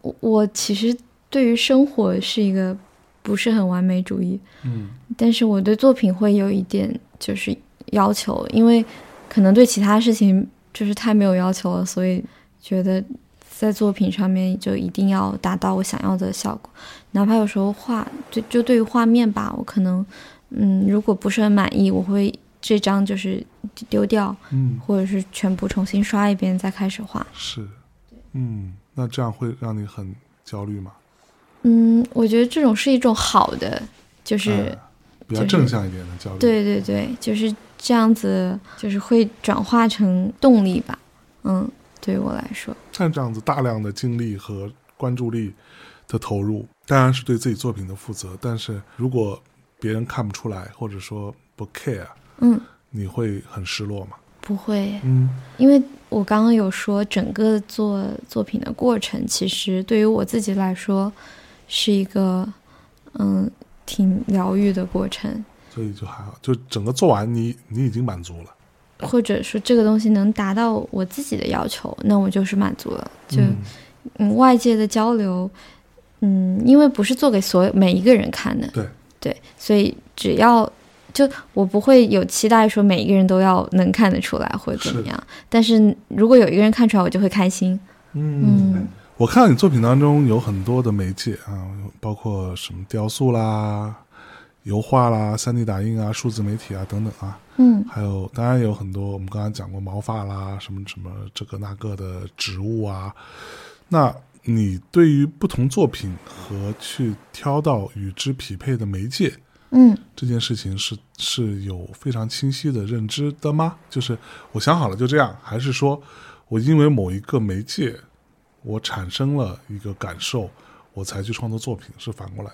我我其实对于生活是一个不是很完美主义，嗯。但是我对作品会有一点就是要求，因为可能对其他事情就是太没有要求了，所以觉得在作品上面就一定要达到我想要的效果，哪怕有时候画就就对于画面吧，我可能嗯如果不是很满意，我会这张就是丢掉，嗯，或者是全部重新刷一遍再开始画。是，嗯，那这样会让你很焦虑吗？嗯，我觉得这种是一种好的，就是。哎比较正向一点的焦虑。，对对对，就是这样子，就是会转化成动力吧。嗯，对于我来说，像这样子大量的精力和关注力的投入，当然是对自己作品的负责。但是如果别人看不出来，或者说不 care，嗯，你会很失落吗？不会，嗯因为我刚刚有说，整个做作品的过程，其实对于我自己来说，是一个嗯挺疗愈的过程，所以就还好，就整个做完你你已经满足了。或者说这个东西能达到我自己的要求，那我就是满足了。就嗯。嗯，外界的交流，嗯，因为不是做给所有每一个人看的，对。对，所以只要就我不会有期待说每一个人都要能看得出来或者怎么是。样，但是如果有一个人看出来，我就会开心。嗯。嗯我看到你作品当中有很多的媒介啊，包括什么雕塑啦、油画啦、三 D 打印啊、数字媒体啊等等啊。嗯还有，当然也有很多我们刚才讲过毛发啦，什么什么这个那个的植物啊。那你对于不同作品和去挑到与之匹配的媒介嗯这件事情是是有非常清晰的认知的吗？就是我想好了就这样，还是说我因为某一个媒介，我产生了一个感受，我才去创作作品，是反过来？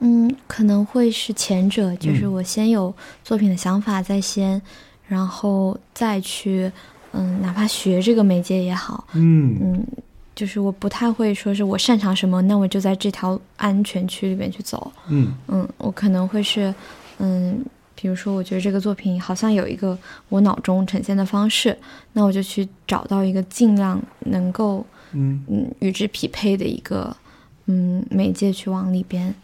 嗯，可能会是前者，就是我先有作品的想法在先，然后再去，嗯，哪怕学这个媒介也好，嗯。嗯，就是我不太会说是我擅长什么，那我就在这条安全区里面去走，嗯。嗯，我可能会是，嗯，比如说我觉得这个作品好像有一个我脑中呈现的方式，那我就去找到一个尽量能够，嗯嗯，与之匹配的一个，嗯，媒介去往里边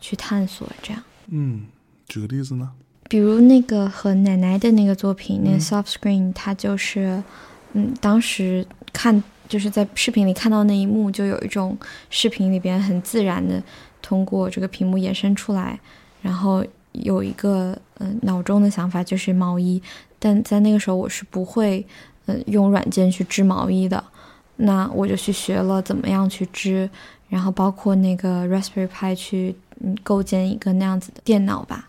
去探索，这样。嗯，举个例子呢？比如那个和奶奶的那个作品，那个 soft screen，它就是，嗯，当时看就是在视频里看到那一幕，就有一种视频里边很自然的通过这个屏幕延伸出来，然后有一个嗯、呃脑中的想法就是毛衣，但在那个时候我是不会嗯、呃用软件去织毛衣的，那我就去学了怎么样去织，然后包括那个 Raspberry Pi 去嗯构建一个那样子的电脑吧。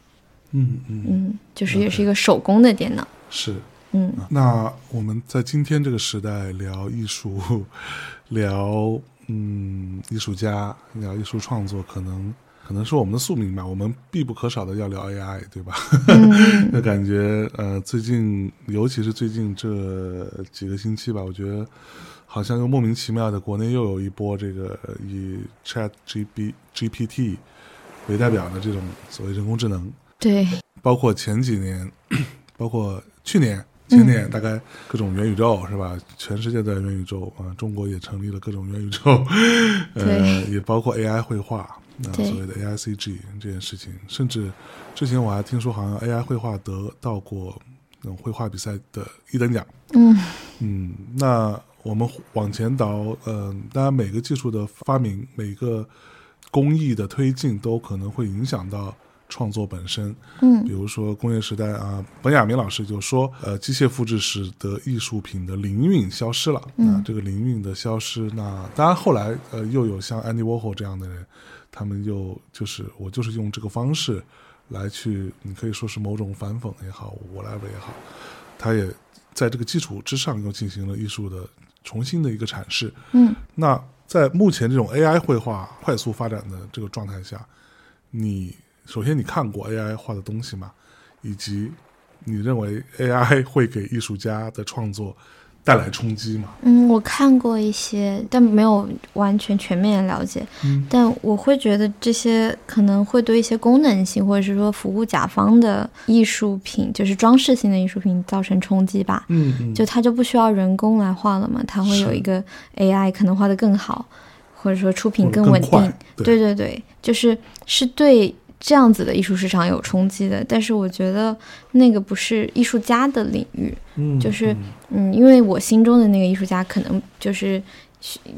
嗯嗯，嗯，就是也是一个手工的电脑。是。嗯那我们在今天这个时代聊艺术，聊嗯艺术家，聊艺术创作，可能可能是我们的宿命吧。我们必不可少的要聊 AI，对吧？嗯那 感觉呃，最近尤其是最近这几个星期吧，我觉得好像又莫名其妙的，国内又有一波这个以 Chat G B GPT 为代表的这种所谓人工智能，对，包括前几年，包括去年、前年，大概各种元宇宙是吧？全世界的元宇宙啊、中国也成立了各种元宇宙，呃，也包括 AI 绘画，那、所谓的 AICG 这件事情，甚至之前我还听说，好像 AI 绘画得到过那种绘画比赛的一等奖。嗯嗯，那我们往前倒，嗯、当然每个技术的发明，每个工艺的推进，都可能会影响到创作本身。嗯比嗯如说工业时代啊，本雅明老师就说，呃，机械复制使得艺术品的灵韵消失了。嗯那这个灵韵的消失，那当然后来呃又有像安迪沃霍这样的人，他们又就是我就是用这个方式来去，你可以说是某种反讽也好，whatever 也好，他也在这个基础之上又进行了艺术的重新的一个阐释。嗯那在目前这种 AI 绘画快速发展的这个状态下，你首先你看过 AI 画的东西吗？以及你认为 AI 会给艺术家的创作带来冲击吗？嗯，我看过一些，但没有完全全面了解。嗯但我会觉得这些可能会对一些功能性或者是说服务甲方的艺术品，就是装饰性的艺术品造成冲击吧。嗯嗯，就它就不需要人工来画了嘛，它会有一个 AI 可能画的更好，或者说出品更稳定。对对对对，就是是对这样子的艺术市场有冲击的。但是我觉得那个不是艺术家的领域，嗯就是嗯嗯，因为我心中的那个艺术家可能就是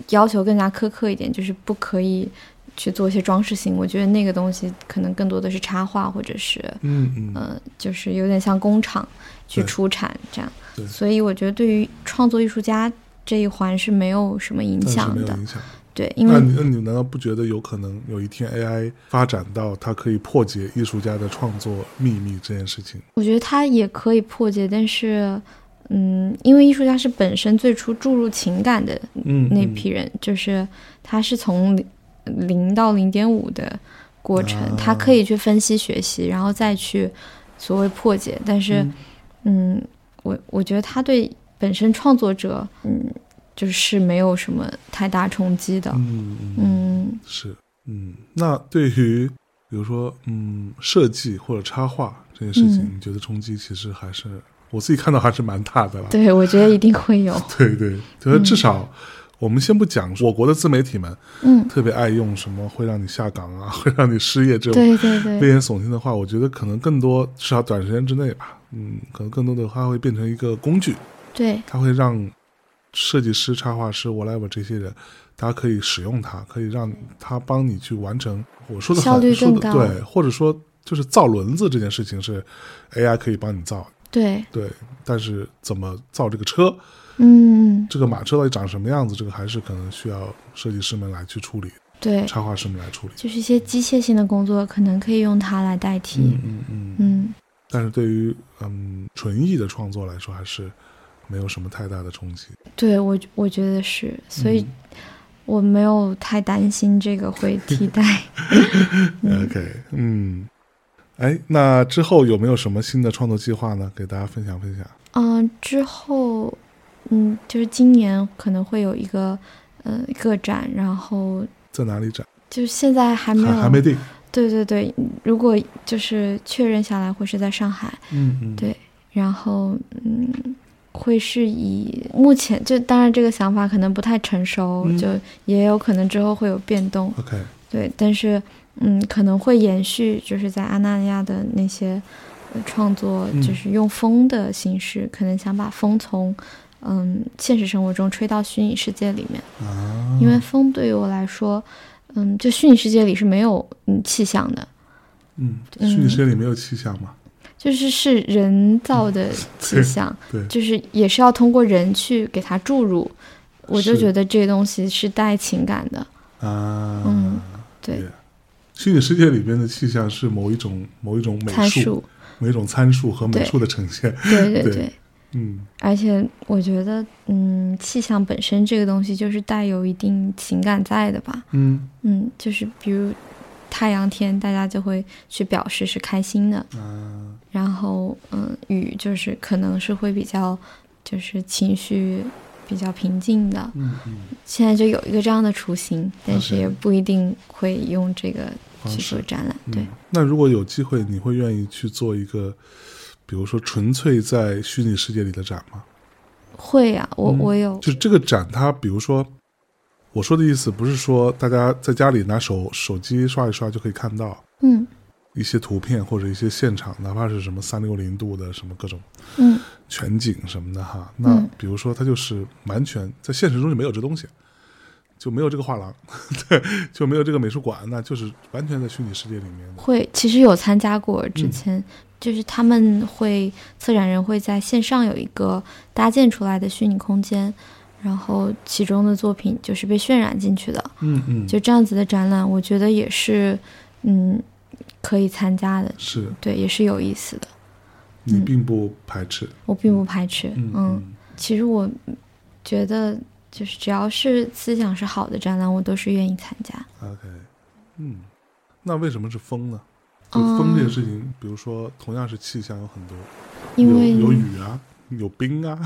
要求更加苛刻一点，就是不可以去做一些装饰性。我觉得那个东西可能更多的是插画，或者是嗯嗯呃，就是有点像工厂去出产这样。所以我觉得对于创作艺术家这一环是没有什么影响的。对，因为那你那你难道不觉得有可能有一天 AI 发展到它可以破解艺术家的创作秘密这件事情？我觉得它也可以破解，但是。嗯，因为艺术家是本身最初注入情感的嗯，那批人，就是他是从零零到零点五的过程，啊他可以去分析学习，然后再去所谓破解。但是，嗯嗯，我我觉得他对本身创作者，嗯，就是没有什么太大冲击的。嗯嗯嗯是，嗯，那对于比如说，嗯，设计或者插画这件事情，嗯你觉得冲击其实还是我自己看到还是蛮大的了。对，我觉得一定会有。对对，就是至少我们先不讲我国的自媒体们嗯，特别爱用什么会让你下岗啊，会让你失业这种对对对，危言耸听的话，我觉得可能更多至少短时间之内吧，嗯，可能更多的它会变成一个工具，对它会让设计师、插画师、whatever 这些人，大家可以使用它，可以让它帮你去完成我说的效率更高对，或者说就是造轮子这件事情是 AI 可以帮你造，对，对，但是怎么造这个车，嗯，这个马车到底长什么样子，这个还是可能需要设计师们来去处理，对，插画师们来处理。就是一些机械性的工作，可能可以用它来代替。嗯嗯嗯。嗯但是对于嗯纯艺的创作来说，还是没有什么太大的冲击。对我我觉得是，所以我没有太担心这个会替代。嗯 OK，嗯，哎，那之后有没有什么新的创作计划呢？给大家分享分享。嗯，之后，嗯，就是今年可能会有一个呃个展，然后在哪里展？就是现在还没有还还没定。对对对，如果就是确认下来会是在上海，嗯嗯，对然后嗯，会是以目前就当然这个想法可能不太成熟，嗯就也有可能之后会有变动，OK，对，但是嗯可能会延续就是在阿那亚的那些呃创作，嗯就是用风的形式，可能想把风从嗯现实生活中吹到虚拟世界里面，啊，因为风对于我来说，嗯，就虚拟世界里是没有嗯气象的。嗯，嗯虚拟世界里没有气象嘛？就是是人造的气象，对，就是也是要通过人去给它注入，我就觉得这个东西是带情感的。啊，嗯对。虚拟世界里边的气象是某一种某一种美术，参数，某一种参数和美术的呈现。对对 对对，嗯。而且我觉得，嗯，气象本身这个东西就是带有一定情感在的吧，嗯。嗯，就是比如太阳天，大家就会去表示是开心的，嗯。然后嗯，雨就是可能是会比较就是情绪比较平静的，嗯嗯，现在就有一个这样的雏形，但是也不一定会用这个去做。展览。对。嗯，，那如果有机会，你会愿意去做一个，比如说纯粹在虚拟世界里的展吗？会呀、我、嗯我有，就是这个展，它比如说，我说的意思不是说大家在家里拿手手机刷一刷就可以看到。嗯。一些图片或者一些现场，哪怕是什么三六零度的什么各种嗯。全景什么的哈。那嗯比如说，它就是完全在现实中就没有这东西，就没有这个画廊，对，就没有这个美术馆，那就是完全在虚拟世界里面。会，其实有参加过，之嗯前、就是他们会策展人会在线上有一个搭建出来的虚拟空间，然后其中的作品就是被渲染进去的，嗯嗯，就这样子的展览，我觉得也是嗯可以参加的，是对，也是有意思的，嗯你并不排斥。我并不排斥，嗯嗯其实我觉得，就是只要是思想是好的展览，我都是愿意参加。OK，嗯，那为什么是风呢？就嗯风这个事情，比如说同样是气象，有很多，因为有有雨啊，有冰啊，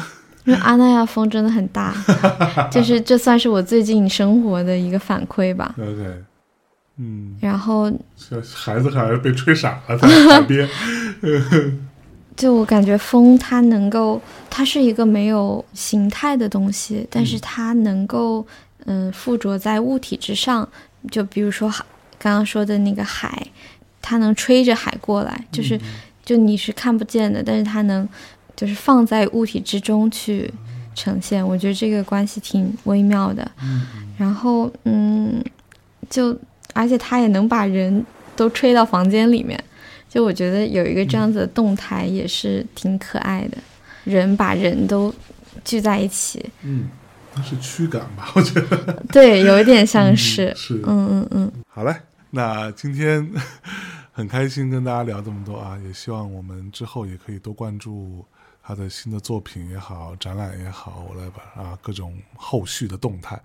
因为阿那亚风真的很大，就是这算是我最近生活的一个反馈吧。OK，嗯，然后小孩子还是被吹傻了，在海边。就我感觉风它能够，它是一个没有形态的东西，但是它能够嗯附着在物体之上。就比如说海刚刚说的那个海，它能吹着海过来，就是就你是看不见的，但是它能就是放在物体之中去呈现。我觉得这个关系挺微妙的。嗯然后嗯，就而且它也能把人都吹到房间里面。就我觉得有一个这样子的动态也是挺可爱的，人把人都聚在一起，嗯，那是驱赶吧？我觉得 对，有一点像是，是。嗯嗯嗯，好嘞，那今天 很开心跟大家聊这么多啊，也希望我们之后也可以多关注他的新的作品也好，展览也好，whatever 啊，各种后续的动态。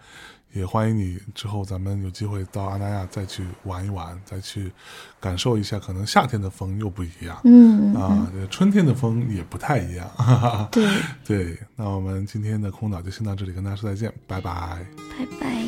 也欢迎你之后咱们有机会到阿那亚再去玩一玩，再去感受一下，可能夏天的风又不一样。嗯嗯啊，这春天的风也不太一样，哈哈哈。对，对，那我们今天的空岛就先到这里，跟大家说再见，拜拜。拜拜。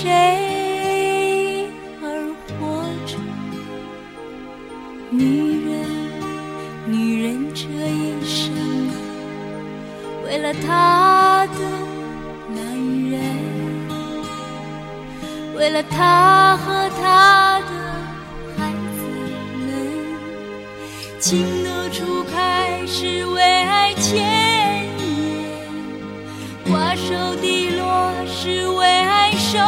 谁而活着？女人，女人这一生，为了她的男人，为了她和她的孩子们。情窦初开是为爱牵引，瓜熟蒂落是为爱守